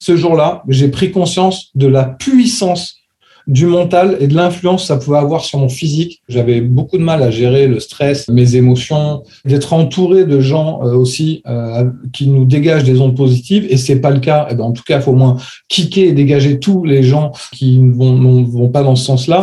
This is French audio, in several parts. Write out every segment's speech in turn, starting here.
ce jour-là, j'ai pris conscience de la puissance du mental et de l'influence que ça pouvait avoir sur mon physique. J'avais beaucoup de mal à gérer le stress, mes émotions, d'être entouré de gens euh, aussi euh, qui nous dégagent des ondes positives. Et c'est pas le cas. Et eh ben, en tout cas, il faut au moins kicker et dégager tous les gens qui ne vont, pas dans ce sens-là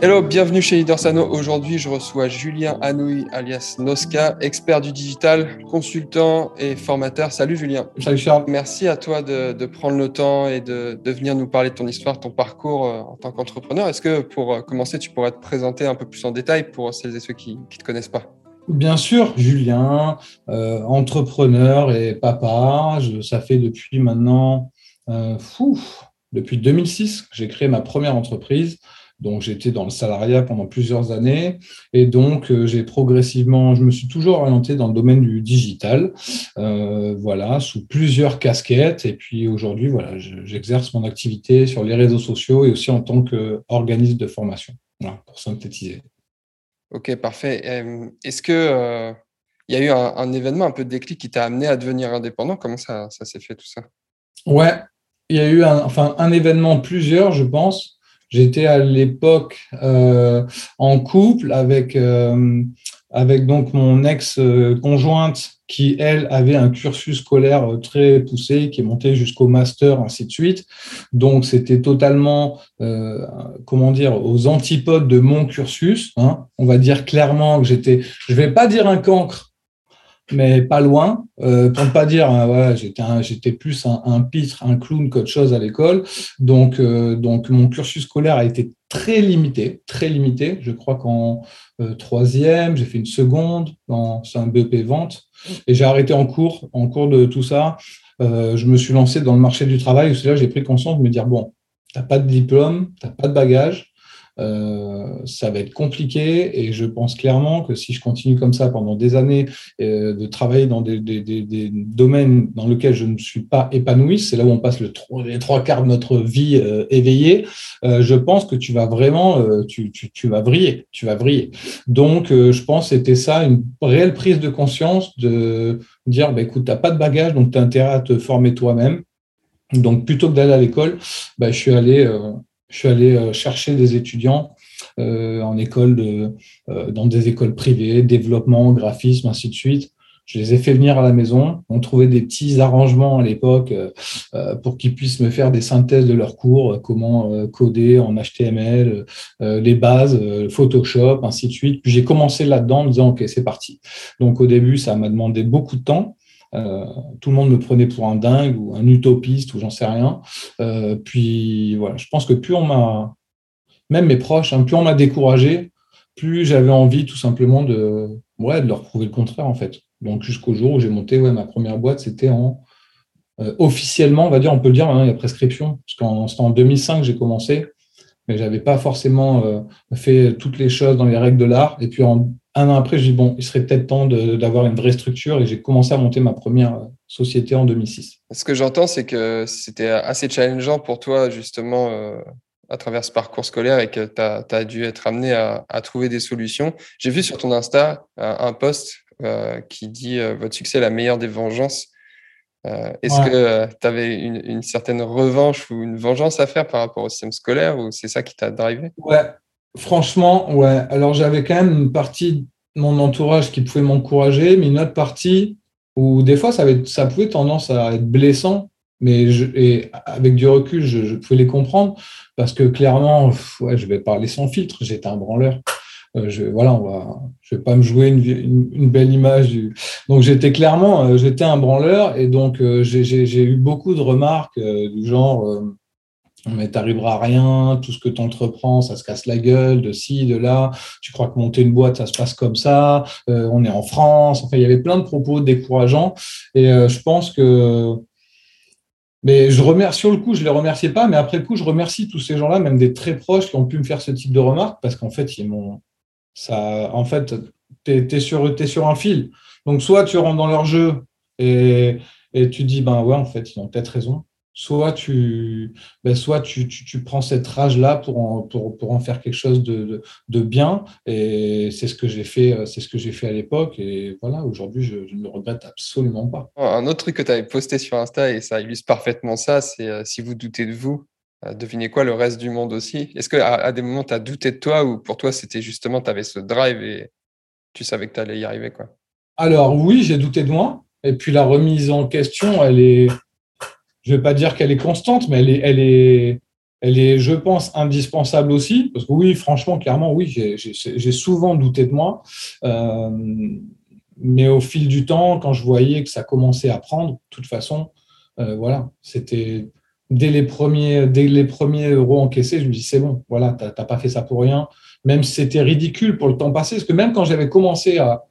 Hello, bienvenue chez Leader Sano. Aujourd'hui, je reçois Julien Anouilh, alias Noska, expert du digital, consultant et formateur. Salut Julien. Salut Charles. Merci à toi de, prendre le temps et de, venir nous parler de ton histoire, ton parcours euh, en tant qu'entrepreneur. Est-ce que pour euh, commencer, tu pourrais te présenter un peu plus en détail pour celles et ceux qui ne te connaissent pas? Bien sûr, Julien, euh, entrepreneur et papa. ça fait depuis maintenant, fou, depuis 2006 que j'ai créé ma première entreprise. Donc j'étais dans le salariat pendant plusieurs années et donc euh, j'ai progressivement, je me suis toujours orienté dans le domaine du digital, euh, voilà, sous plusieurs casquettes. Et puis aujourd'hui, voilà, j'exerce mon activité sur les réseaux sociaux et aussi en tant qu'organisme de formation, voilà, pour synthétiser. Ok, parfait. Est-ce que euh, il y a eu un, événement un peu de déclic qui t'a amené à devenir indépendant? Comment ça, ça s'est fait tout ça? Ouais, il y a eu un, enfin un événement, plusieurs, je pense. J'étais à l'époque euh, en couple avec, euh, avec donc mon ex-conjointe qui, elle, avait un cursus scolaire très poussé, qui est monté jusqu'au master, ainsi de suite. Donc, c'était totalement, euh, comment dire, aux antipodes de mon cursus. Hein. On va dire clairement que j'étais, je vais pas dire un cancre, mais pas loin. Euh, pour ne pas dire, hein, j'étais, j'étais plus un, pitre, un clown qu'autre chose à l'école. Donc, euh, donc, mon cursus scolaire a été très limité, très limité. Je crois qu'en euh, troisième, j'ai fait une seconde, c'est un BEP vente, et j'ai arrêté en cours. En cours de tout ça, je me suis lancé dans le marché du travail. C'est là j'ai pris conscience de me dire bon, t'as pas de diplôme, t'as pas de bagage, euh, ça va être compliqué et je pense clairement que si je continue comme ça pendant des années euh, de travailler dans des, des, des, domaines dans lesquels je ne suis pas épanoui, c'est là où on passe le, les trois quarts de notre vie euh, éveillée, euh, je pense que tu vas vraiment, tu, tu, tu, vas vriller, tu vas vriller. Donc, je pense que c'était ça, une réelle prise de conscience de dire, bah, écoute, tu n'as pas de bagage, donc tu as intérêt à te former toi-même. Donc, plutôt que d'aller à l'école, bah, je suis allé je suis allé euh, chercher des étudiants euh, en école de, euh, dans des écoles privées, développement, graphisme, ainsi de suite. Je les ai fait venir à la maison. On trouvait des petits arrangements à l'époque pour qu'ils puissent me faire des synthèses de leurs cours, comment coder en HTML, les bases, Photoshop, ainsi de suite. Puis j'ai commencé là-dedans en me disant, OK, c'est parti. Donc au début, ça m'a demandé beaucoup de temps. Euh, tout le monde me prenait pour un dingue ou un utopiste ou j'en sais rien. Euh, puis voilà, je pense que plus on m'a, même mes proches, hein, plus on m'a découragé, plus j'avais envie tout simplement de, ouais, de leur prouver le contraire en fait. Donc jusqu'au jour où j'ai monté ouais, ma première boîte, c'était en euh, officiellement, on va dire, on peut le dire, hein, il y a prescription, parce qu'en en 2005 j'ai commencé, mais j'avais pas forcément fait toutes les choses dans les règles de l'art. Et puis en un an après, je dis bon, il serait peut-être temps d'avoir une vraie structure et j'ai commencé à monter ma première euh, société en 2006. Ce que j'entends, c'est que c'était assez challengeant pour toi, justement, euh, à travers ce parcours scolaire et que tu as, dû être amené à, trouver des solutions. J'ai vu sur ton Insta un, post euh, qui dit Votre succès est la meilleure des vengeances. Est-ce que tu avais une, une, certaine revanche ou une vengeance à faire par rapport au système scolaire ou c'est ça qui t'a drivé? Ouais, Franchement, ouais. Alors j'avais quand même une partie de mon entourage qui pouvait m'encourager, mais une autre partie où des fois ça, pouvait tendance à être blessant, mais avec du recul, je, pouvais les comprendre parce que clairement, ouais, je vais parler sans filtre, j'étais un branleur. Euh, je, voilà, vais pas me jouer une, une, belle image. Du... Donc j'étais clairement, euh, j'étais un branleur et donc euh, j'ai eu beaucoup de remarques du genre mais t'arriveras à rien, tout ce que tu entreprends, ça se casse la gueule, de ci, de là, tu crois que monter une boîte, ça se passe comme ça, euh, on est en France, enfin, il y avait plein de propos décourageants, et euh, je pense que Mais je remercie sur le coup, je ne les remerciais pas, mais après le coup, je remercie tous ces gens-là, même des très proches qui ont pu me faire ce type de remarques, parce qu'en fait, ils m'ont. En fait, tu es, sur, sur un fil. Donc, soit tu rentres dans leur jeu et tu dis, ben ouais, en fait, ils ont peut-être raison soit tu, ben soit tu, tu, prends cette rage-là pour en, pour, pour en faire quelque chose de, de, bien. Et c'est ce que j'ai fait, c'est ce que j'ai fait à l'époque. Et voilà, aujourd'hui, je, ne le regrette absolument pas. Un autre truc que tu avais posté sur Insta, et ça illustre parfaitement ça, c'est euh, si vous doutez de vous, euh, devinez quoi, le reste du monde aussi. Est-ce qu'à à des moments, tu as douté de toi ou pour toi, c'était justement, tu avais ce drive et tu savais que tu allais y arriver quoi? Alors oui, j'ai douté de moi. Et puis la remise en question, elle est, je ne vais pas dire qu'elle est constante, mais elle est, elle est, elle est, je pense, indispensable aussi. Parce que oui, franchement, clairement, oui, j'ai souvent douté de moi. Euh, mais au fil du temps, quand je voyais que ça commençait à prendre, de toute façon, euh, voilà, c'était dès les premiers, dès les premiers euros encaissés, je me dis c'est bon, voilà, tu n'as pas fait ça pour rien. Même si c'était ridicule pour le temps passé, parce que même quand j'avais commencé à,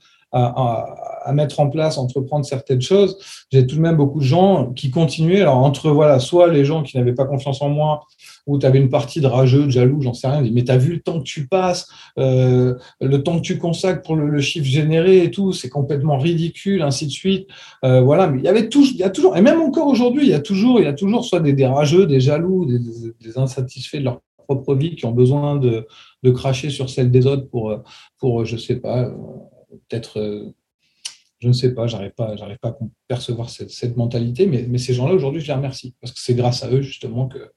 mettre en place, entreprendre certaines choses, j'ai tout de même beaucoup de gens qui continuaient. Alors, entre voilà, soit les gens qui n'avaient pas confiance en moi, ou tu avais une partie de rageux, de jaloux, j'en sais rien, mais tu as vu le temps que tu passes, euh, le temps que tu consacres pour le, chiffre généré et tout, c'est complètement ridicule, ainsi de suite. Euh, voilà, mais il y avait il y a toujours, et même encore aujourd'hui, il y a toujours, il y a toujours soit des, rageux, des jaloux, des, des, insatisfaits de leur propre vie qui ont besoin de, de cracher sur celle des autres pour, pour je sais pas, peut-être, euh, je ne sais pas, j'arrive pas, j'arrive pas à percevoir cette, mentalité, mais, mais ces gens-là, aujourd'hui, je les remercie, parce que c'est grâce à eux, justement, que,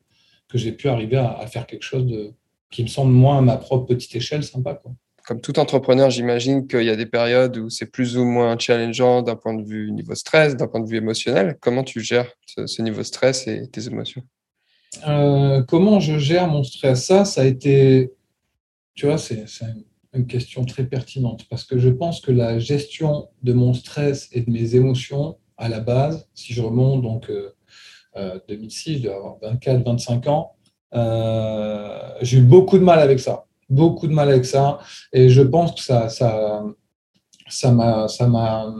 que j'ai pu arriver à, faire quelque chose de, qui me semble, moins à ma propre petite échelle, sympa. Quoi. Comme tout entrepreneur, j'imagine qu'il y a des périodes où c'est plus ou moins challengeant d'un point de vue niveau stress, d'un point de vue émotionnel. Comment tu gères ce, niveau stress et tes émotions? Euh, Comment je gère mon stress? Ça, ça a été, tu vois, c'est une question très pertinente parce que je pense que la gestion de mon stress et de mes émotions à la base, si je remonte donc 2006, euh, euh, je dois avoir 24, 25 ans, euh, j'ai eu beaucoup de mal avec ça, beaucoup de mal avec ça, et je pense que ça, ça m'a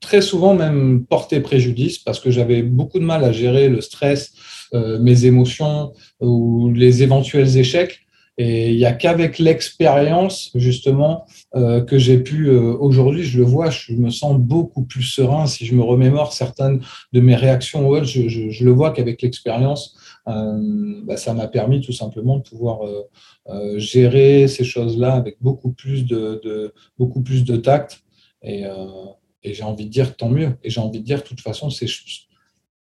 très souvent même porté préjudice parce que j'avais beaucoup de mal à gérer le stress, mes émotions ou les éventuels échecs. Et il n'y a qu'avec l'expérience, justement, euh, que j'ai pu, euh, aujourd'hui, je le vois, je me sens beaucoup plus serein. Si je me remémore certaines de mes réactions, je, je, le vois qu'avec l'expérience, euh, bah, ça m'a permis tout simplement de pouvoir gérer ces choses-là avec beaucoup plus de, beaucoup plus de tact. Et, et j'ai envie de dire tant mieux. Et j'ai envie de dire, de toute façon, c'est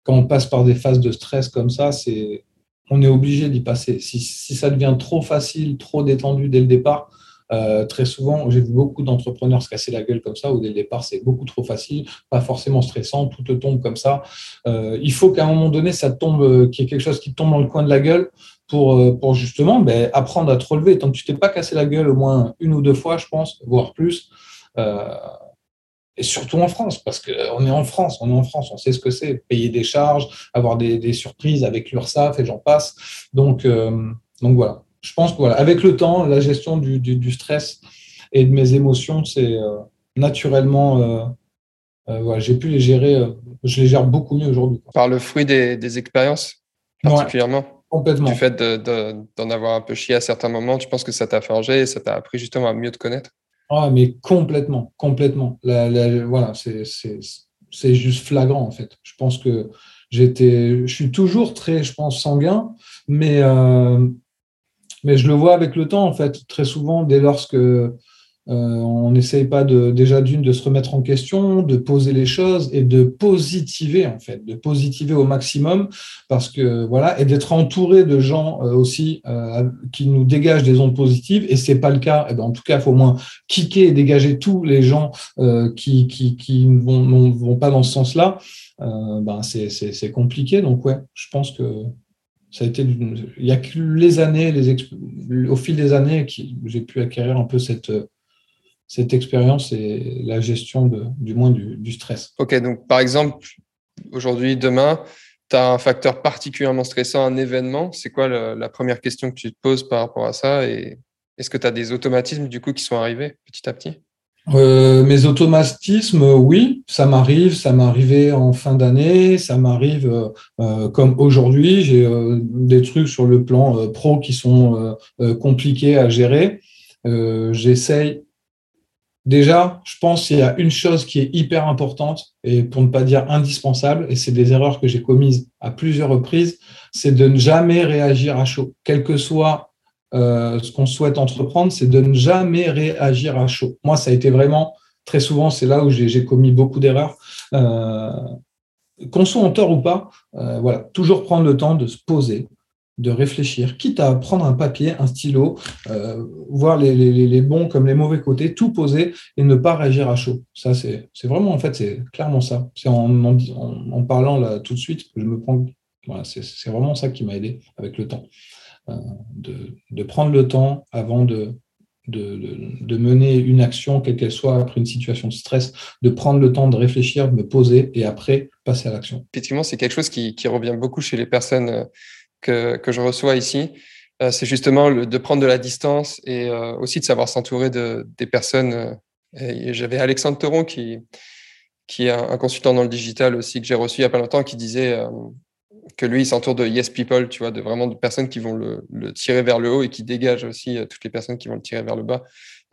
quand on passe par des phases de stress comme ça, c'est on est obligé d'y passer. Si, ça devient trop facile, trop détendu dès le départ, euh, très souvent, j'ai vu beaucoup d'entrepreneurs se casser la gueule comme ça, où dès le départ, c'est beaucoup trop facile, pas forcément stressant, tout te tombe comme ça. Euh, il faut qu'à un moment donné, ça tombe, euh, qu'il y ait quelque chose qui tombe dans le coin de la gueule pour, pour justement ben, apprendre à te relever. Tant que tu t'es pas cassé la gueule au moins une ou deux fois, je pense, voire plus, et surtout en France, parce qu'on est en France, on est en France, on sait ce que c'est, payer des charges, avoir des, surprises avec l'URSSAF et j'en passe. Donc, euh, donc voilà, je pense que voilà, avec le temps, la gestion du, stress et de mes émotions, c'est euh, naturellement, euh, j'ai pu les gérer, je les gère beaucoup mieux aujourd'hui. Par le fruit des, expériences, particulièrement? Complètement. Du fait d'en avoir un peu chié à certains moments, tu penses que ça t'a forgé et ça t'a appris justement à mieux te connaître? Ah, mais complètement, complètement. voilà, c'est juste flagrant en fait. Je pense que j'étais, je suis toujours très, je pense, sanguin, mais, euh, mais je le vois avec le temps en fait. Très souvent, dès lors que euh, on n'essaye pas déjà d'une de se remettre en question, de poser les choses et de positiver en fait, de positiver au maximum parce que voilà et d'être entouré de gens euh, aussi euh, qui nous dégagent des ondes positives et c'est pas le cas. Eh ben, en tout cas, il faut au moins kicker et dégager tous les gens qui qui, qui ne vont, vont, pas dans ce sens-là. ben c'est compliqué donc ouais, je pense que ça a été il y a que les années, les au fil des années, que j'ai pu acquérir un peu cette cette expérience et la gestion de, du moins du, stress. Ok, donc par exemple, aujourd'hui, demain, tu as un facteur particulièrement stressant, un événement. C'est quoi la première question que tu te poses par rapport à ça Et est-ce que tu as des automatismes du coup qui sont arrivés petit à petit? Euh, mes automatismes, oui, ça m'arrive, ça m'arrivait en fin d'année, ça m'arrive euh, comme aujourd'hui. J'ai des trucs sur le plan pro qui sont compliqués à gérer. J'essaye. Déjà, je pense qu'il y a une chose qui est hyper importante et pour ne pas dire indispensable, et c'est des erreurs que j'ai commises à plusieurs reprises, c'est de ne jamais réagir à chaud, quel que soit euh, ce qu'on souhaite entreprendre, c'est de ne jamais réagir à chaud. Moi, ça a été vraiment très souvent, c'est là où j'ai commis beaucoup d'erreurs. Euh, qu'on soit en tort ou pas, euh, voilà, toujours prendre le temps de se poser, de réfléchir, quitte à prendre un papier, un stylo, voir les, bons comme les mauvais côtés, tout poser et ne pas réagir à chaud. Ça, c'est vraiment, en fait, c'est clairement ça. C'est en, en, parlant là tout de suite que je me prends. Voilà, c'est vraiment ça qui m'a aidé avec le temps. Euh, de, prendre le temps avant de, de, mener une action, quelle qu'elle soit, après une situation de stress, de prendre le temps de réfléchir, de me poser et après passer à l'action. Effectivement, c'est quelque chose qui, revient beaucoup chez les personnes euh, que, je reçois ici. Euh, c'est justement de prendre de la distance et aussi de savoir s'entourer de, des personnes. J'avais Alexandre Teron qui, qui est un, consultant dans le digital aussi que j'ai reçu il n'y a pas longtemps qui disait que lui, il s'entoure de yes people, tu vois, de vraiment de personnes qui vont le, tirer vers le haut et qui dégagent aussi euh, toutes les personnes qui vont le tirer vers le bas.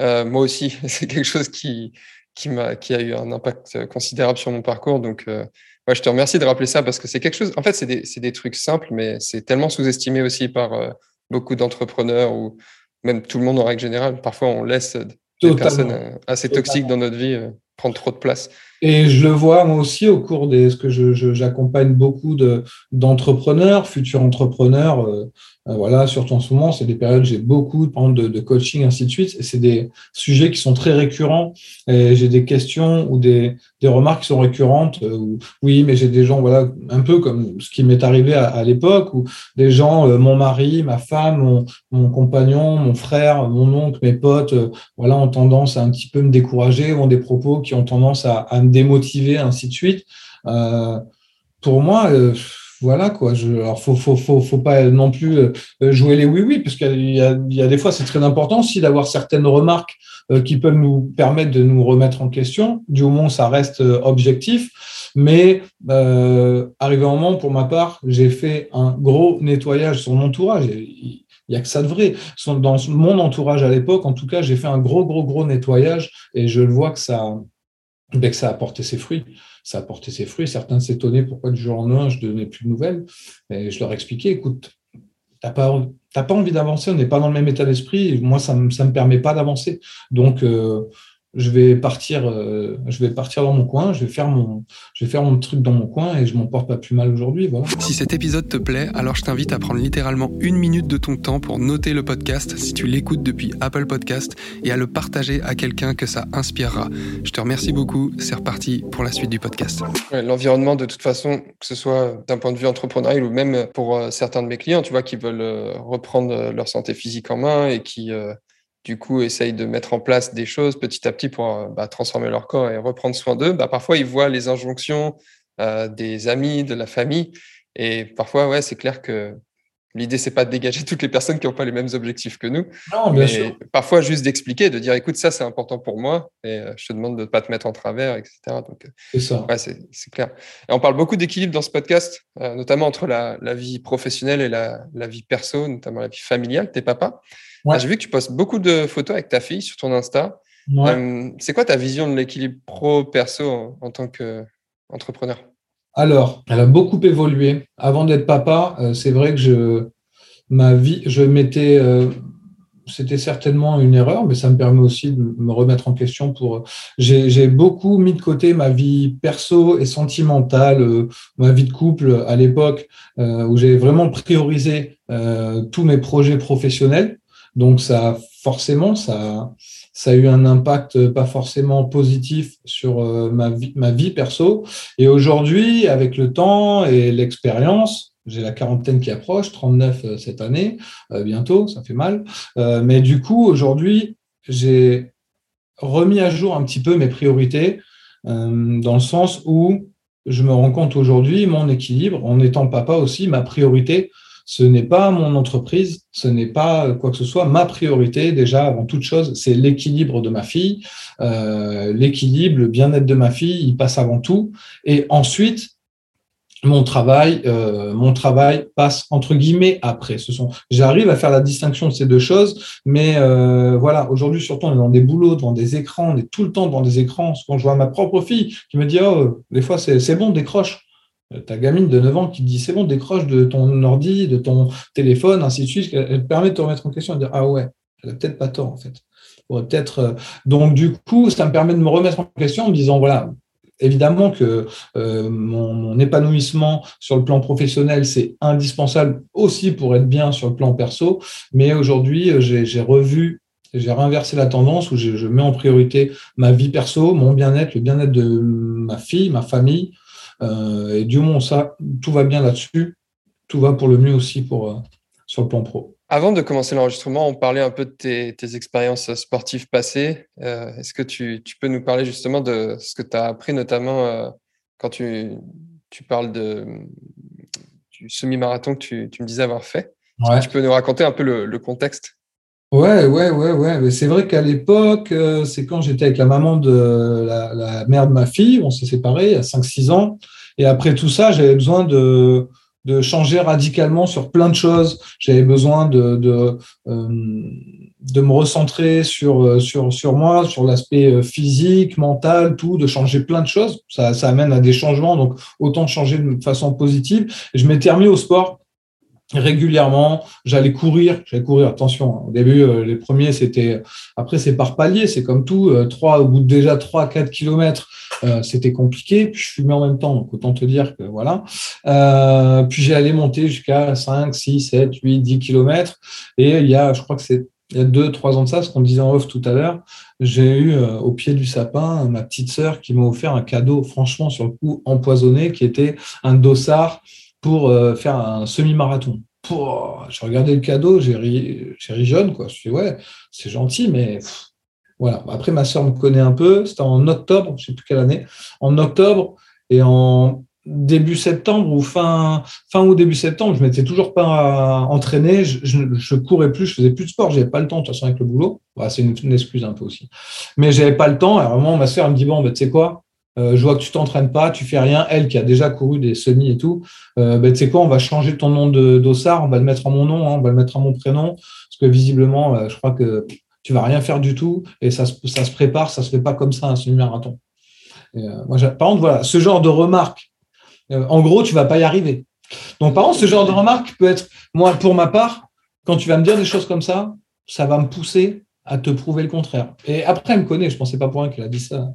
Euh, moi aussi, c'est quelque chose qui, qui, a, qui a eu un impact considérable sur mon parcours. Donc, euh, je te remercie de rappeler ça parce que c'est quelque chose, en fait, c'est des, des, trucs simples, mais c'est tellement sous-estimé aussi par beaucoup d'entrepreneurs ou même tout le monde en règle générale. Parfois, on laisse des personnes assez toxiques dans notre vie prendre trop de place. Et je le vois moi aussi au cours des ce que j'accompagne je, beaucoup d'entrepreneurs, futurs entrepreneurs, euh, euh, voilà, surtout en ce moment, c'est des périodes où j'ai beaucoup de, coaching, ainsi de suite. C'est des sujets qui sont très récurrents. J'ai des questions ou des, des, remarques qui sont récurrentes. Euh, oui, mais j'ai des gens, voilà, un peu comme ce qui m'est arrivé à, l'époque, où des gens, mon mari, ma femme, mon, mon, compagnon, mon frère, mon oncle, mes potes, voilà, ont tendance à un petit peu me décourager, ont des propos qui ont tendance à, à me démotiver, ainsi de suite. pour moi, voilà quoi. Alors faut, faut, faut, faut pas non plus euh, jouer les oui oui parce qu'il y a, des fois c'est très important aussi d'avoir certaines remarques euh, qui peuvent nous permettre de nous remettre en question. Du moment ça reste euh, objectif. Mais euh, arrivé un moment, pour ma part, j'ai fait un gros nettoyage sur mon entourage. Il n'y a que ça de vrai. Dans mon entourage à l'époque, en tout cas, j'ai fait un gros, gros, gros nettoyage et je vois que ça, ben, que ça a porté ses fruits ça a porté ses fruits. Certains s'étonnaient pourquoi du jour au lendemain, je ne donnais plus de nouvelles. Et je leur expliquais, écoute, tu n'as pas, pas envie d'avancer, on n'est pas dans le même état d'esprit. Moi, ça ne me permet pas d'avancer. Donc, euh, je vais partir, euh, je vais partir dans mon coin, je vais faire mon, je vais faire mon truc dans mon coin et je m'en porte pas plus mal aujourd'hui. Voilà. Si cet épisode te plaît, alors je t'invite à prendre littéralement une minute de ton temps pour noter le podcast si tu l'écoutes depuis Apple Podcast et à le partager à quelqu'un que ça inspirera. Je te remercie beaucoup. C'est reparti pour la suite du podcast. L'environnement, de toute façon, que ce soit d'un point de vue entrepreneurial ou même pour euh, certains de mes clients, tu vois, qui veulent euh, reprendre leur santé physique en main et qui du coup, essayent de mettre en place des choses petit à petit pour euh, bah, transformer leur corps et reprendre soin d'eux, bah, parfois ils voient les injonctions euh, des amis, de la famille. Et parfois, ouais, c'est clair que l'idée, c'est pas de dégager toutes les personnes qui n'ont pas les mêmes objectifs que nous. Non, bien sûr. Parfois, juste d'expliquer, de dire, écoute, ça, c'est important pour moi et euh, je te demande de ne pas te mettre en travers, etc. Donc, c'est ça. Ouais, c'est clair. Et on parle beaucoup d'équilibre dans ce podcast, notamment entre la, vie professionnelle et la, la, vie perso, notamment la vie familiale. T'es papa. Ah, j'ai vu que tu postes beaucoup de photos avec ta fille sur ton Insta. Euh, c'est quoi ta vision de l'équilibre pro-perso en, tant qu'entrepreneur Alors, elle a beaucoup évolué. Avant d'être papa, euh, c'est vrai que je, ma vie, je m'étais. Euh, c'était certainement une erreur, mais ça me permet aussi de me remettre en question pour. J'ai beaucoup mis de côté ma vie perso et sentimentale, ma vie de couple à l'époque, où j'ai vraiment priorisé tous mes projets professionnels. Donc ça, forcément, ça, ça a eu un impact pas forcément positif sur euh, ma vie, perso. Et aujourd'hui, avec le temps et l'expérience, j'ai la quarantaine qui approche, 39 euh, cette année, euh, bientôt, ça fait mal. mais du coup, aujourd'hui, j'ai remis à jour un petit peu mes priorités dans le sens où je me rends compte aujourd'hui, mon équilibre, en étant papa aussi, ma priorité, ce n'est pas mon entreprise, ce n'est pas quoi que ce soit. Ma priorité, déjà, avant toute chose, c'est l'équilibre de ma fille. Euh, l'équilibre, le bien-être de ma fille, il passe avant tout. Et ensuite, mon travail, euh, mon travail passe entre guillemets après. Ce sont, j'arrive à faire la distinction de ces deux choses, mais euh, voilà, aujourd'hui surtout on est dans des boulots, devant des écrans, on est tout le temps devant des écrans. Quand je vois ma propre fille qui me dit oh des fois c'est bon décroche. Euh, ta gamine de 9 ans qui dit c'est bon décroche de ton ordi, de ton téléphone, ainsi de suite. Elle permet de te remettre en question et de dire ah ouais, elle a peut-être pas tort en fait. Peut-être. Donc du coup, ça me permet de me remettre en question en me disant voilà, évidemment que euh, mon, épanouissement sur le plan professionnel, c'est indispensable aussi pour être bien sur le plan perso. Mais aujourd'hui, euh, j'ai revu, j'ai renversé la tendance où je, mets en priorité ma vie perso, mon bien-être, le bien-être de ma fille, ma famille. Euh, et du moment ça, tout va bien là-dessus, tout va pour le mieux aussi pour, sur le plan pro. Avant de commencer l'enregistrement, on parlait un peu de tes, expériences sportives passées. Euh, est-ce que tu, peux nous parler justement de ce que tu as appris, notamment euh, quand tu, parles de, du semi-marathon que tu, me disais avoir fait? Tu peux nous raconter un peu le, contexte? Ouais, ouais, ouais, ouais. C'est vrai qu'à l'époque, euh, c'est quand j'étais avec la maman de la, mère de ma fille, on s'est séparés à 5-6 ans. Et après tout ça, j'avais besoin de, de changer radicalement sur plein de choses. J'avais besoin de, de, euh, de me recentrer sur, euh, sur, sur moi, sur l'aspect physique, mental, tout, de changer plein de choses. Ça, ça amène à des changements, donc autant changer de façon positive. je m'étais remis au sport régulièrement. J'allais courir, j'allais courir. Attention, au début, euh, les premiers, c'était. Après, c'est par palier, c'est comme tout. Euh, trois, au bout de déjà 3 4 kilomètres, euh, c'était compliqué. Puis je fumais en même temps, donc autant te dire que voilà. puis allé monter jusqu'à 5, 6, 7, 8, 10 kilomètres. Et il y a, je crois que c'est il y a deux, trois ans de ça, ce qu'on disait en off tout à l'heure, j'ai eu au pied du sapin ma petite sœur qui m'a offert un cadeau, franchement, sur le coup, empoisonné, qui était un dossard pour euh, faire un semi-marathon. Je regardais le cadeau, j'ai ri, ri, jeune, quoi. Je suis ouais, c'est gentil, mais voilà. Après, ma soeur me connaît un peu. C'était en octobre, je ne sais plus quelle année. En octobre et en début septembre ou fin, fin ou début septembre, je m'étais toujours pas entraîné. Je, ne courais plus, je faisais plus de sport. J'avais pas le temps, de toute façon, avec le boulot. c'est une, excuse un peu aussi. Mais j'avais pas le temps. Et à un moment, ma soeur me dit bon, ben, tu sais quoi? Euh, je vois que tu t'entraînes pas, tu fais rien. Elle qui a déjà couru des semis et tout, euh, ben, tu sais quoi, on va changer ton nom de d'ossard, on va le mettre en mon nom, hein, on va le mettre à mon prénom, parce que visiblement, euh, je crois que tu vas rien faire du tout et ça, ça se prépare, ça se fait pas comme ça un semi-marathon. Moi, par contre, voilà, ce genre de remarque, en gros, tu vas pas y arriver. Donc, par contre, ce genre de remarque peut être, moi, pour ma part, quand tu vas me dire des choses comme ça, ça va me pousser à te prouver le contraire. Et après, elle me connaît, je pensais pas pour rien qu'elle a dit ça.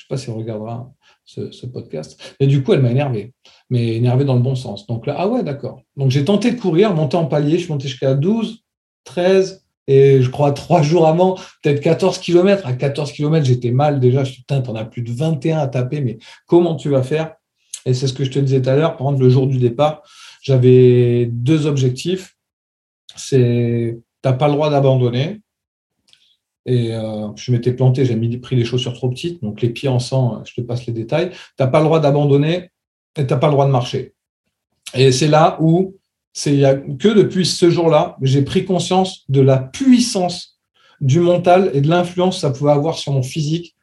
Je ne sais pas si elle regardera ce, podcast. Et du coup, elle m'a énervé, mais énervé dans le bon sens. Donc là, ah ouais, d'accord. Donc j'ai tenté de courir, monter en palier. Je suis monté jusqu'à 12, 13, et je crois trois jours avant, peut-être 14 km. À 14 km, j'étais mal déjà. Je suis putain, t'en as plus de 21 à taper, mais comment tu vas faire? Et c'est ce que je te disais tout à l'heure. Par exemple, le jour du départ, j'avais deux objectifs. C'est, t'as pas le droit d'abandonner. Et euh, je m'étais planté, j'ai pris les chaussures trop petites, donc les pieds en sang, je te passe les détails. Tu n'as pas le droit d'abandonner et tu n'as pas le droit de marcher. Et c'est là où, c'est que depuis ce jour-là, j'ai pris conscience de la puissance du mental et de l'influence que ça pouvait avoir sur mon physique.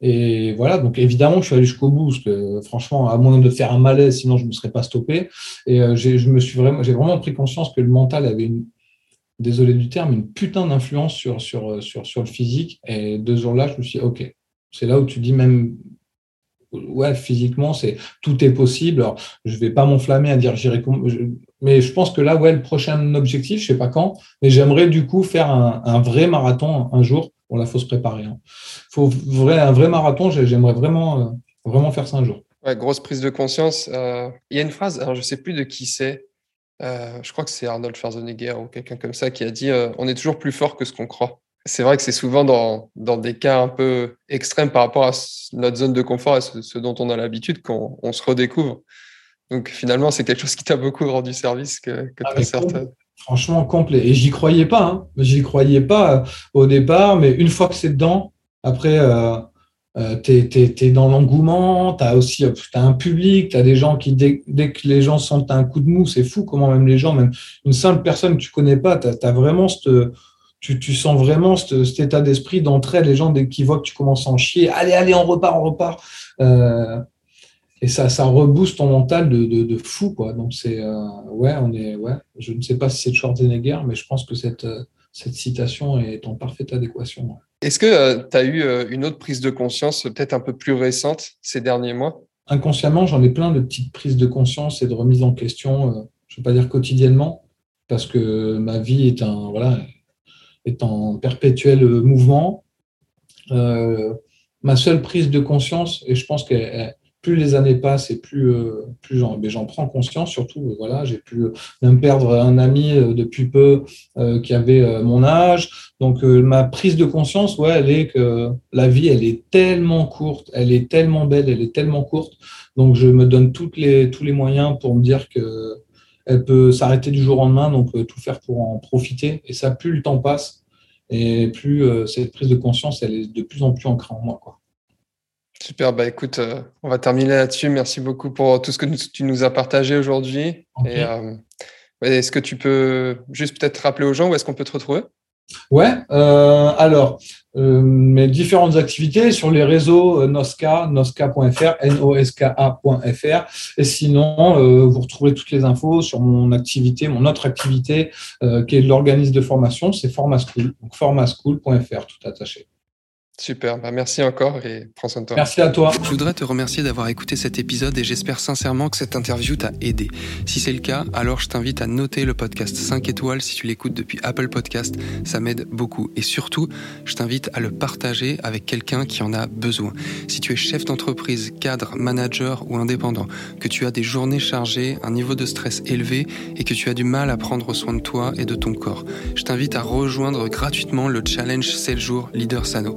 Et voilà, donc évidemment, je suis allé jusqu'au bout, parce que franchement, à moins de faire un malaise, sinon je ne me serais pas stoppé. Et euh, je me vraiment, j'ai vraiment pris conscience que le mental avait une désolé du terme, une putain d'influence sur, sur, sur, sur le physique. Et deux jours là, je me suis dit, OK, c'est là où tu dis même, ouais, physiquement, c'est tout est possible. Je vais pas m'enflammer à dire j'irai, mais je pense que là, ouais, le prochain objectif, je sais pas quand, mais j'aimerais du coup faire un, vrai marathon un jour. Bon, là, faut se préparer. Hein. Faut un vrai marathon. J'aimerais vraiment, euh, vraiment faire ça un jour. Ouais, grosse prise de conscience. Euh, il y a une phrase, alors je sais plus de qui c'est, euh, je crois que c'est Arnold Schwarzenegger ou quelqu'un comme ça qui a dit euh, on est toujours plus fort que ce qu'on croit. C'est vrai que c'est souvent dans, dans, des cas un peu extrêmes par rapport à notre zone de confort et ce, dont on a l'habitude qu'on on se redécouvre. Donc finalement, c'est quelque chose qui t'a beaucoup rendu service que, que ah, certaines. Franchement, complet. Et j'y croyais pas. Hein. J'y croyais pas euh, au départ, mais une fois que c'est dedans, après, euh, tu es, dans l'engouement, tu as aussi as un public, tu as des gens qui, dès, que les gens sentent un coup de mou, c'est fou comment même les gens, même une simple personne que tu connais pas, as, vraiment tu, sens vraiment cet, état d'esprit d'entraide. Les gens, dès qu'ils voient que tu commences à en chier, allez, allez, on repart, on repart. Euh, et ça, ça rebooste ton mental de, fou. Quoi. Donc, c'est, euh, ouais, on est, ouais, je ne sais pas si c'est Schwarzenegger, mais je pense que cette, cette citation est en parfaite adéquation. Est-ce que euh, tu as eu euh, une autre prise de conscience, peut-être un peu plus récente, ces derniers mois? Inconsciemment, j'en ai plein de petites prises de conscience et de remise en question, euh, je ne vais pas dire quotidiennement, parce que ma vie est, un, voilà, est en perpétuel mouvement. ma seule prise de conscience, et je pense qu'elle plus les années passent et plus, euh, plus j'en prends conscience. Surtout, euh, voilà, j'ai pu euh, même perdre un ami depuis peu qui avait mon âge. Donc, ma prise de conscience, ouais, elle est que la vie, elle est tellement courte, elle est tellement belle, elle est tellement courte. Donc, je me donne toutes les, tous les moyens pour me dire que elle peut s'arrêter du jour au lendemain, donc tout faire pour en profiter. Et ça, plus le temps passe, et plus cette prise de conscience, elle est de plus en plus ancrée en moi. Quoi. Super, bah écoute, euh, on va terminer là-dessus. Merci beaucoup pour tout ce que tu nous as partagé aujourd'hui. Euh, est-ce que tu peux juste peut-être rappeler aux gens où est-ce qu'on peut te retrouver? Ouais, euh, alors, mes différentes activités sur les réseaux Nosca, nosca.fr, N-O-S-K-A.fr. Et sinon, vous retrouvez toutes les infos sur mon activité, mon autre activité, qui est l'organisme de formation, c'est Formaschool, donc formaschool.fr, tout attaché. Super, bah, merci encore et prends soin de toi. Merci à toi. Je voudrais te remercier d'avoir écouté cet épisode et j'espère sincèrement que cette interview t'a aidé. Si c'est le cas, alors je t'invite à noter le podcast 5 étoiles si tu l'écoutes depuis Apple Podcast, ça m'aide beaucoup. Et surtout, je t'invite à le partager avec quelqu'un qui en a besoin. Si tu es chef d'entreprise, cadre, manager ou indépendant, que tu as des journées chargées, un niveau de stress élevé et que tu as du mal à prendre soin de toi et de ton corps, je t'invite à rejoindre gratuitement le challenge 7 jours Leader Sano.